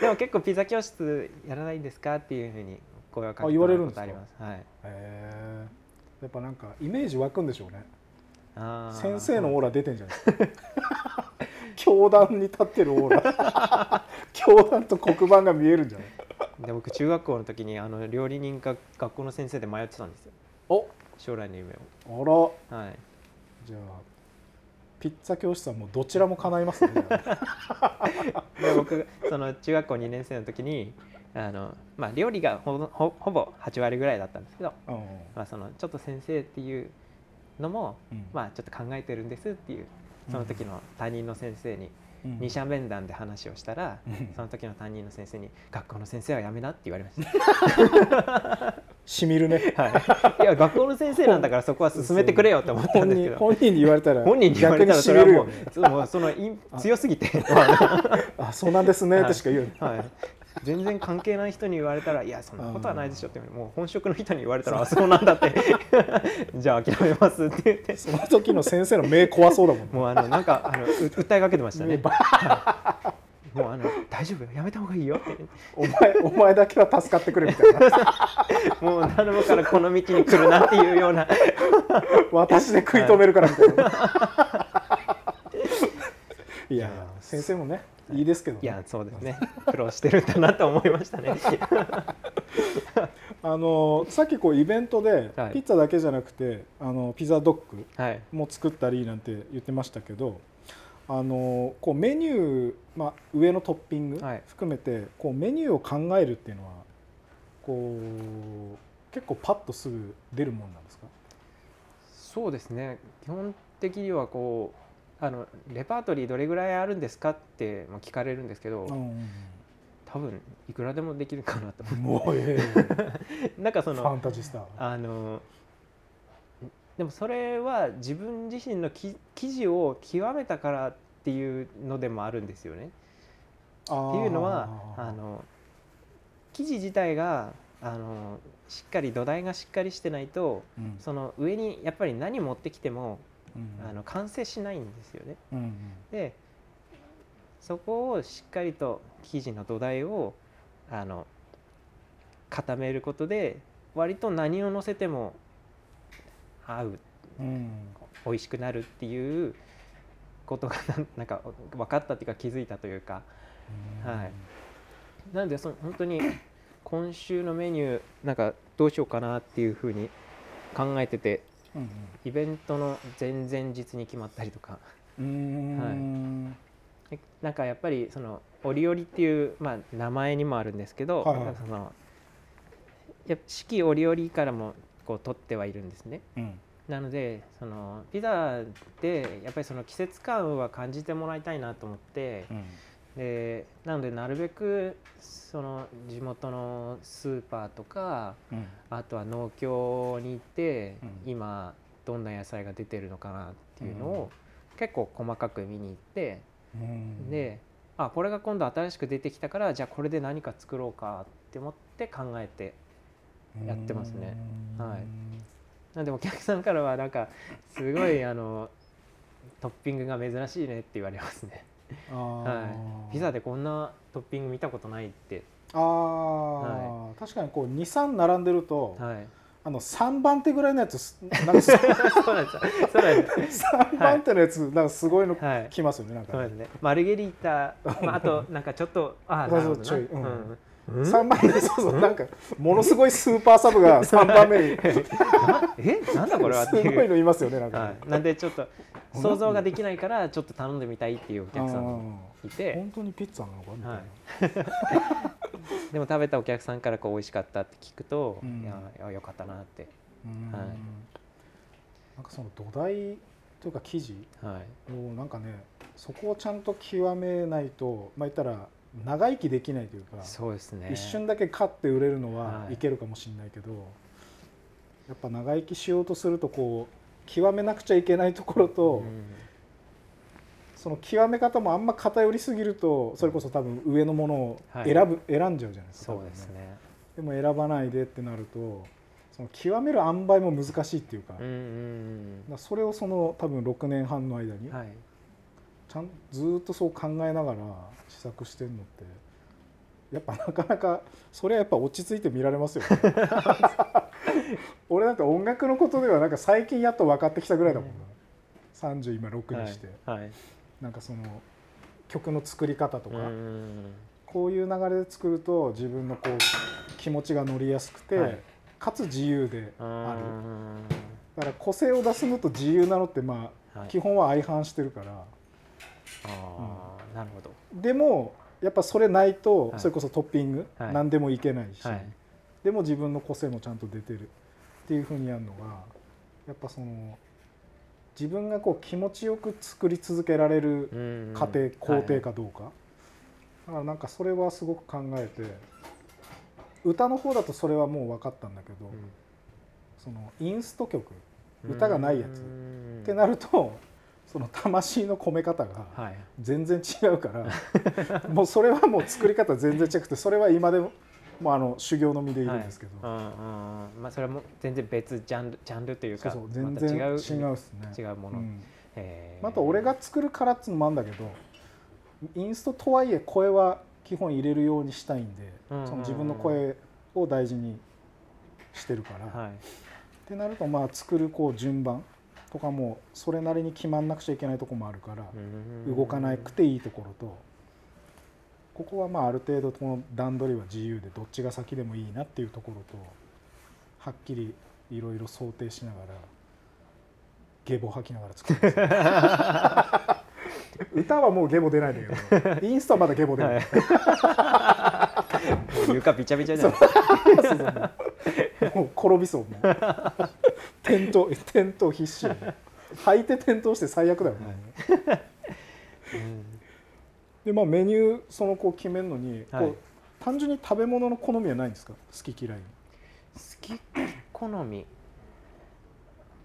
でも結構ピザ教室やらないんですか？っていうふうに声をかけ言われるんですか？ありますはい。へえやっぱなんかイメージ湧くんでしょうね。あ先生のオーラ出てんじゃない？ですか教壇に立ってるオーラ。教壇と黒板が見えるんじゃない？で僕中学校の時にあの料理人か学校の先生で迷ってたんですよ。お！将来の夢を。あら。はい。じゃあピッツァ教室はもうどちらも叶いますね。で僕その中学校2年生の時にあの、まあ、料理がほほほぼ8割ぐらいだったんですけど、うん。まあ、そのちょっと先生っていうのも、うん。まあ、ちょっと考えてるんですっていうその時の担任の先生にうん。二者面談で話をしたら、うん。その時の担任の先生に「学校の先生はやめな」って言われました。しみるね。はい、いや学校の先生なんだからそこは進めてくれよって思ったん本ですけど。人本人に言われたら本人に言われたらそれはもうもうそのい強すぎて、あそうなんですねってしか言うはい、全然関係ない人に言われたら「いやそんなことはないでしょ」ってもう本職の人に言われたら「あそうなんだ」って「じゃあ諦めます」って。言ってその時の先生の目怖そうだもん。ねもうあのなんかあのう訴えかけてましたね。もうあの大丈夫よやめた方がいいよって。お前お前だけは助かってくれみたいな。もう頼むからこの道に来るなっていうような私で食い止めるからみたいな、い、や先生もねいいですけど、ね、いやそうですね。苦労してるんだなと思いましたね。あのさっきこうイベントではい。ピッツァだけじゃなくてあのピザドッグはい。も作ったりなんて言ってましたけどあのこうメニュー、まあ、上のトッピングはい。含めてこうメニューを考えるっていうのはこう結構パッとすぐ出るもんなんですか？そうですね。基本的にはこうあのレパートリーどれぐらいあるんですかっても聞かれるんですけど、うん多分いくらでもできるかなと思もうえう なんかそえファのンタジースター。あのでもそれは自分自身のき記事を極めたからっていうのでもあるんですよね。あっていうのはあの記事自体があのしっかり土台がしっかりしてないとうん。その上にやっぱり何持ってきてもうんあの完成しないんですよね。うんうん。でそこをしっかりと生地の土台をあの固めることで割と何を乗せても合ううん。美味しくなるっていうことが なんか分かったっていうか気づいたというか。はい。なのでその本当に今週のメニューなんかどうしようかなっていうふうに考えててうんうん。イベントの前々日に決まったりとか。うーん。でなんかやっぱりその折々っていう、まあ、名前にもあるんですけど、はいはい。そのや四季折々からもこう取ってはいるんですね。うん。なのでそのピザでやっぱりその季節感は感じてもらいたいなと思ってうんでなのでなるべくその地元のスーパーとかうん。あとは農協に行って、うん。今どんな野菜が出てるのかなっていうのを結構細かく見に行ってうん。であこれが今度新しく出てきたからじゃあこれで何か作ろうかって思って考えてやってますね。うん。はい。なんでお客さんからはなんかすごいあのトッピングが珍しいねって言われますね。はい、ピザでこんなトッピング見たことないって。ああ、確かにこう23並んでると、はい。あの3番手ぐらいのやつすなんかそ そうなんですよ。そうなんです3番手のやつなんかすごいのはい。来ますよねなんかね。そうですね。マルゲリータ、まあ、あとなんかちょっとあそうなるほどな。そうちょいうん。うん3番手 そうそうなんかものすごいスーパーサブが 3番目に。え？なんだこれはっていう。すごいのいますよねなんか。ねはい、なんでちょっと想像ができないからちょっと頼んでみたいっていうお客さんもあいて。ー本当にピッツァなのかみたいな、はい。でも食べたお客さんからこう美味しかったって聞くと、うん。いやよかったなって、うん。はい。なんかその土台というか生地はい、をなんかねそこをちゃんと極めないとまあ言ったら長生きできないというか、そうですね。一瞬だけ買って売れるのははい。いけるかもしれないけど、やっぱ長生きしようとするとこう極めなくちゃいけないところと、うん。その極め方もあんま偏りすぎるとそれこそ多分上のものをはい。選ぶ、選んじゃうじゃないですかそうですね。でも選ばないでってなるとその極める塩梅も難しいっていうか,、それをその多分6年半の間にうんはいちゃんずーっとそう考えながら試作してるのってやっぱなかなかそれはやっぱ落ち着いて見られますよね。俺なんか音楽のことではなんか最近やっと分かってきたぐらいだもんな、30今6にして、はい。はい。なんかその曲の作り方とか、こういう流れで作ると自分のこう気持ちが乗りやすくて、はい。かつ自由でうんあるだから個性を出すのと自由なのってまあ、はい。基本は相反してるからああ、なるほど。でもやっぱそれないと、はい。それこそトッピング、はい。何でもいけないし、はい。でも自分の個性もちゃんと出てる。っていうふうにやるのがやっぱその自分がこう気持ちよく作り続けられるうん。過程、工程はいかどうか、だからなんかそれはすごく考えて歌の方だとそれはもう分かったんだけど、そのインスト曲うん。歌がないやつうんってなるとその魂の込め方がはい。全然違うから もうそれはもう作り方全然違くてそれは今でももうあの修行の身でいるんですけど、うんうんうん。まあそれはもう全然別ジャンルジャンルというかそう全然違う違うっすね。違うもの、うん。えー。また俺が作るからっつうのもあるんだけどインストとはいえ声は基本入れるようにしたいんで、うんうんうん。その自分の声を大事にしてるから、はい。ってなるとまあ作るこう順番とかもそれなりに決まんなくちゃいけないとこもあるから、うん。動かなくていいところとここはまあある程度この段取りは自由でどっちが先でもいいなっていうところとはっきりいろいろ想定しながらゲボ吐きながら作るんです。よ 歌はもうゲボ出ないんだけどインストはまだゲボ出ない、はい、床びちゃびちゃじゃない もう転びそうもう。転倒転倒必死履いて転倒して最悪だよ。ね、うんでまあメニューそのこう決めるのに、はい。こう単純に食べ物の好みはないんですか？好き嫌い。好き好み。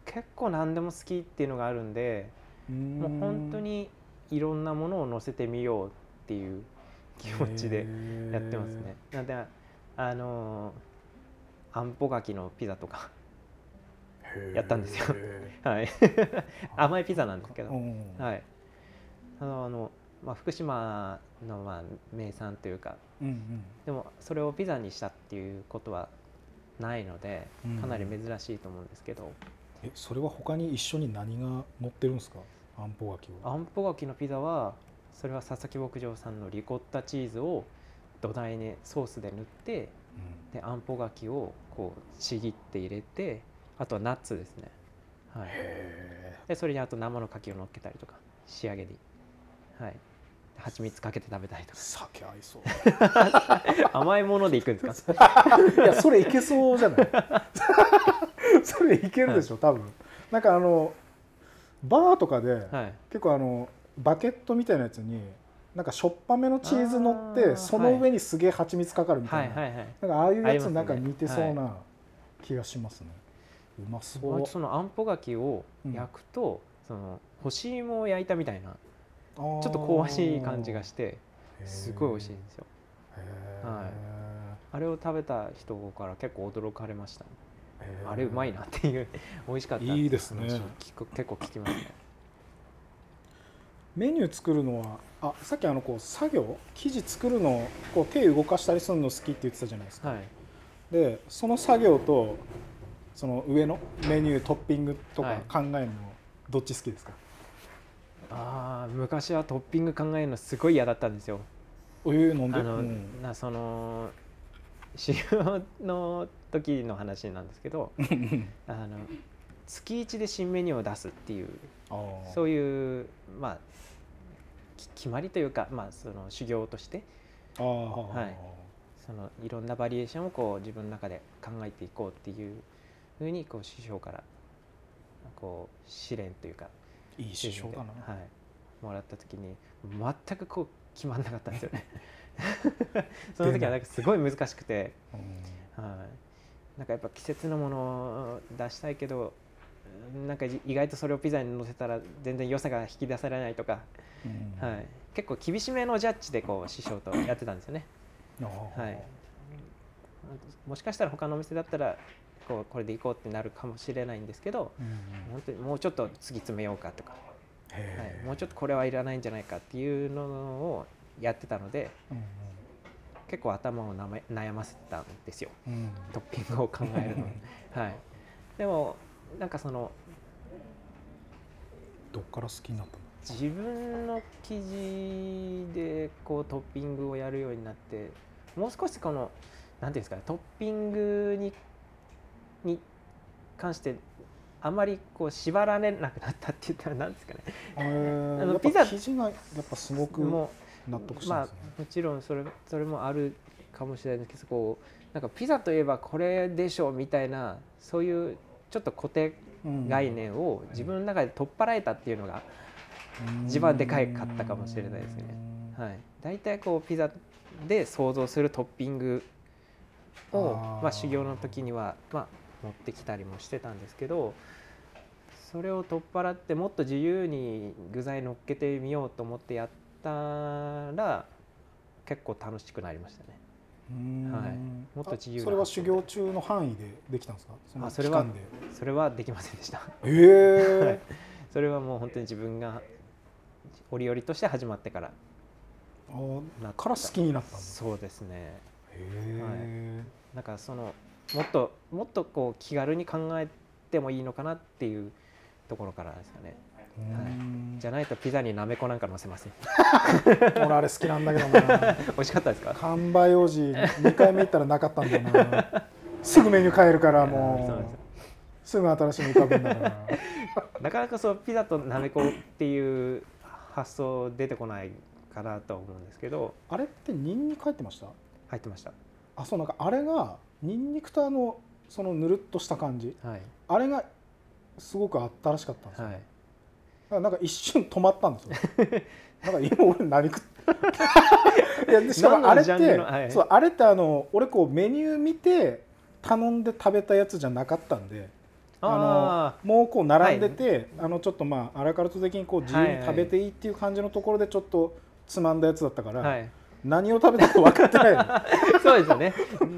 結構何でも好きっていうのがあるんでもう本当にいろんなものを乗せてみようっていう気持ちでやってますね。なんであのあんぽ柿のピザとかやったんですよ。へ はい。甘いピザなんですけど、はい。あのあの、まあ、福島のまあ名産というか。うんうん。でもそれをピザにしたっていうことはないのでうん。かなり珍しいと思うんですけど、えそれは他に一緒に何が乗ってるんですか？あんぽ柿は。あんぽ柿のピザはそれは佐々木牧場さんのリコッタチーズを土台にソースで塗ってであんぽ柿をこうちぎって入れてあとはナッツですね、はい、へでそれにあと生の柿を乗っけたりとか仕上げに。はい。で蜂蜜かけて食べたりとー酒合いそう。か 甘いものでいくんですか？いやそれいけそうじゃない？それいけるでしょ多分。なんかあのバーとかで、はい。結構あのバケットみたいなやつになんかしょっぱめのチーズ乗ってその上にすげえ蜂蜜かかるみたいい。はいはいなんかああいうやつなんか似てそうな気がしますね、うまそう。そのあんぽ柿を焼くと、その干し芋を焼いたみたいなちょっと香ばしい感じがしてすごい美味しいんですよ。はい。あれを食べた人から結構驚かれました、あれうまいなっていう。美味しかった。いいですね。結構聞きますねメニュー作るのはあさっきあのこう作業生地作るのをこう手動かしたりするの好きって言ってたじゃないですか。はい。でその作業とその上のメニュートッピングとはい。か考えるのどっち好きですか、ああ昔はトッピング考えるのすごい嫌だったんですよ。お湯飲んで？あの、うん。なその 修行の時の話なんですけどあの月1で新メニューを出すっていうそういうまあき決まりというか、まあ、その修行として。はい。そのいろんなバリエーションをこう自分の中で考えていこうっていうふうにこう師匠からこう試練というかいい師匠だな、はい、もらった時に全くこう決まんなかったんですよね。その時はなんかすごい難しくて、うん。はい、なんかやっぱ季節のものを出したいけどなんか意外とそれをピザに乗せたら全然良さが引き出されないとか、うん。はい、結構厳しめのジャッジでこう師匠とやってたんですよね。はい。もしかしたら他のお店だったらこうこれでいこうってなるかもしれないんですけどうん本当にもうちょっと次詰めようかとか、はい、もうちょっとこれはいらないんじゃないかっていうのをやってたのでうん結構頭をなめ悩ませてたんですよ。うんうん。トッピングを考えるのに、はい、でもなんかそのどっから好きになったの？自分の生地でこうトッピングをやるようになってもう少しこの何ていうんですかねトッピングにに関してあまりこう縛られなくなったって言ったら何ですかね。えーあのピザ生地がやっぱすごくも納得うまあしたんですね、もちろんそれそれもあるかもしれないですけどこうなんかピザといえばこれでしょみたいなそういうちょっと固定うん概念を自分の中で取っ払えたっていうのが、一番でかいかったかもしれないですね。うんはい、大体こうピザで想像するトッピングをまあ、修行の時には、まあ、持ってきたりもしてたんですけどそれを取っ払ってもっと自由に具材乗っけてみようと思ってやったら結構楽しくなりましたね。うん。はいもっと自由それは修行中の範囲でできたんですか？そのあそれはそれはできませんでした。ええ はい。それはもう本当に自分が折々として始まってから。なから好きになったんだ。そうですね。へえ、なんかそのもっともっとこう気軽に考えてもいいのかなっていうところからですかねうんじゃないとピザになめこなんか乗せません。俺あれ好きなんだけどな。美味しかったですか？完売王子2回目行ったらなかったんだよな。すぐメニュー変えるからもう。すぐ新しいの浮かぶんだから。なかなかそうピザとなめこっていう発想出てこないかなとは思うんですけど。あれってニンニク入ってました？入ってました。あそうなんかあれがニンニクとあのそのぬるっとした感じ。はい。あれがすごく新しかったんですよ、はいなんか一瞬止まったんですよ。なんか今俺何食っ いやでしかもあれって、のはい。そうあれってあの俺こうメニュー見て頼んで食べたやつじゃなかったんであのもうこう並んでて、あのちょっとまあアラカルト的にこう自由に食べていいっていう感じのところでちょっとつまんだやつだったから、あはい何を食べたか分かってないの。そうですよね。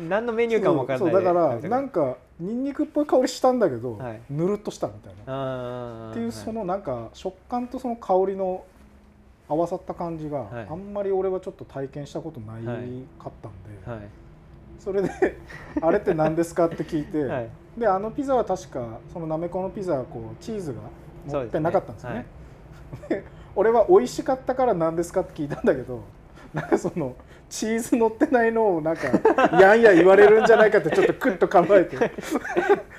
何のメニューかも分からない。そうそうだからでなんかニンニクっぽい香りしたんだけど、はい。ぬるっとしたみたいな。っていうそのなんか食感とその香りの合わさった感じがはい。あんまり俺はちょっと体験したことないかはいったんで、はい。それで「あれって何ですか?」って聞いて、はい。であのピザは確かそのなめこのピザはこうチーズが乗ってなかったんですよね。で俺は美味しかったから何ですかって聞いたんだけどなんかそのチーズ乗ってないのをなんかやんや言われるんじゃないかってちょっとクッと考えて。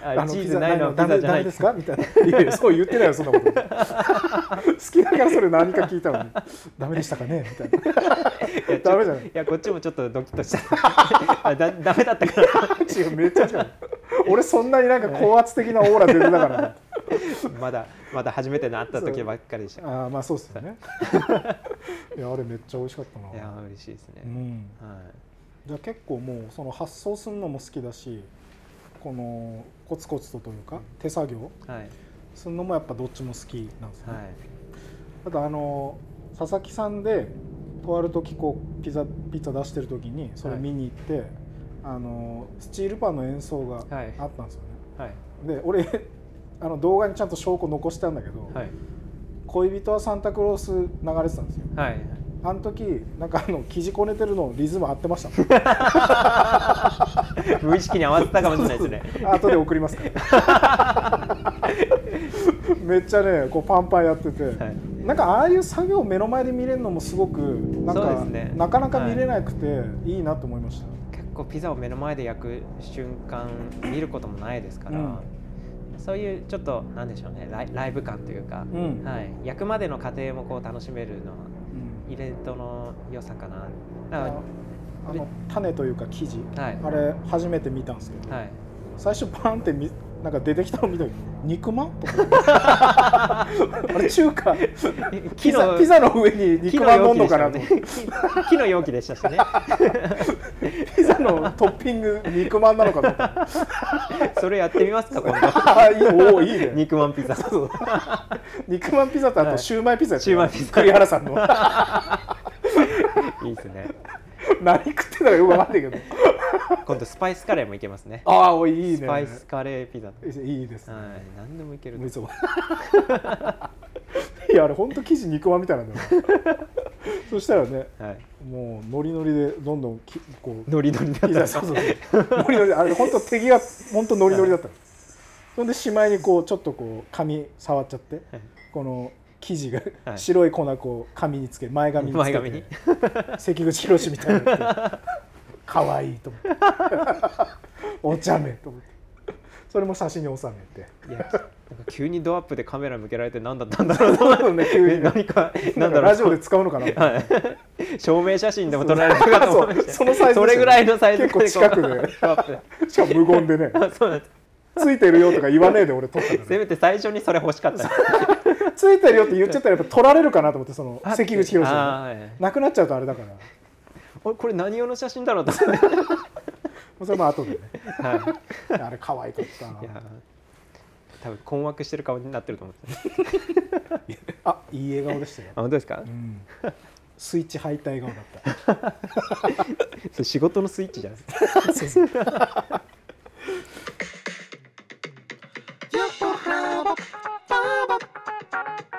あチーズないのダメザじゃない。ですかみたいないやいやそう言ってないよそんなこと。好きだからそれ何か聞いたのに。ダメでしたかね？みたいな。ダメじゃない？いやこっちもちょっとドキッとした。あだダメだったから 違うめっちゃ違う。俺そんなになんか高圧的なオーラ出てたから まだまだ初めて会った時ばっかりでした。いああまあそうっすよね。いやあれめっちゃ美味しかったな。や嬉しいですね、うん。はじゃあ結構もうその発送するのも好きだしこのコツコツとというか手作業いはい。するのもやっぱどっちも好きなんですね、はい。ただあの佐々木さんでとある時こうピザピザ出してる時にそれ見に行って、あのスチールパンの演奏がはい。あったんですよね、はい。で俺あの動画にちゃんと証拠残したんだけど、はい。恋人はサンタクロース流れてたんですよ。はい。あの時なんかあの生地こねてるのリズム合ってました 無意識に合わせたかもしれないですね。後で送りますから。めっちゃねこうパンパンやってて、はい。なんかああいう作業を目の前で見れるのもすごくなんか、ね。なかなか見れなくていいなと思いました、結構ピザを目の前で焼く瞬間見ることもないですから、うんそういうちょっとなんでしょうねライブ感というか、うん。はい、焼くまでの過程もこう楽しめるのはうんイベントの良さかな。あの種というか生地、はい。あれ初めて見たんですけど、らはい。最初パンってみなんか出てきたの見た時肉まん？と かあれ中華？ピザピザの上に肉まん乗んのかなとね。木木の容器でしたしね。ピザのトッピング肉まんなのかと。思ってそれやってみますか今度。あいいおーいいね。肉まんピザ。肉まんピザとあはい。とシューマイピザシューマイピザ。栗原さんの。いいですね。何食ってたかよくわかんないけど 今度スパイスカレーもいけますね。ああおいいいね。スパイスカレーピザいいですね、はい何でもいける いやあれ本当生地肉まんみたいなんだよ そしたらねはい。もうノリノリでどんどんきこうノリノリだったそうそうノリノリあれ本当手際本当ノリノリだったの。そんでしまいにこうちょっとこう紙触っちゃってはい。この生地がはい。白い粉こう紙につけ前髪につけて前髪に。関口宏みたいにな可愛いと思って。お茶目と思って。それも写真に収めて。いやなんか急にドアップでカメラ向けられて何だったんだろうと思って。そうね急に。ね何かななんんだろう。かラジオで使うのかな。はい、証明写真でも撮られるかと思いましたそのサイズそれぐらいのサイズ結構近くで。しかも無言でね。あそうなんです。ついてるよとか言わねえで俺撮ったから。せめて最初にそれ欲しかった。ついてるよって言っちゃったらやっぱ取られるかなと思ってそのあ関口宏あーはい。なくなっちゃうとあれだからこれ何用の写真だろうと。それも後でね、はい、あれ可愛かった多分困惑してる顔になってると思って。あいい笑顔でしたよ。あ本当ですか、うん、スイッチ入った笑顔だった。仕事のスイッチじゃないですか横幅バーバッ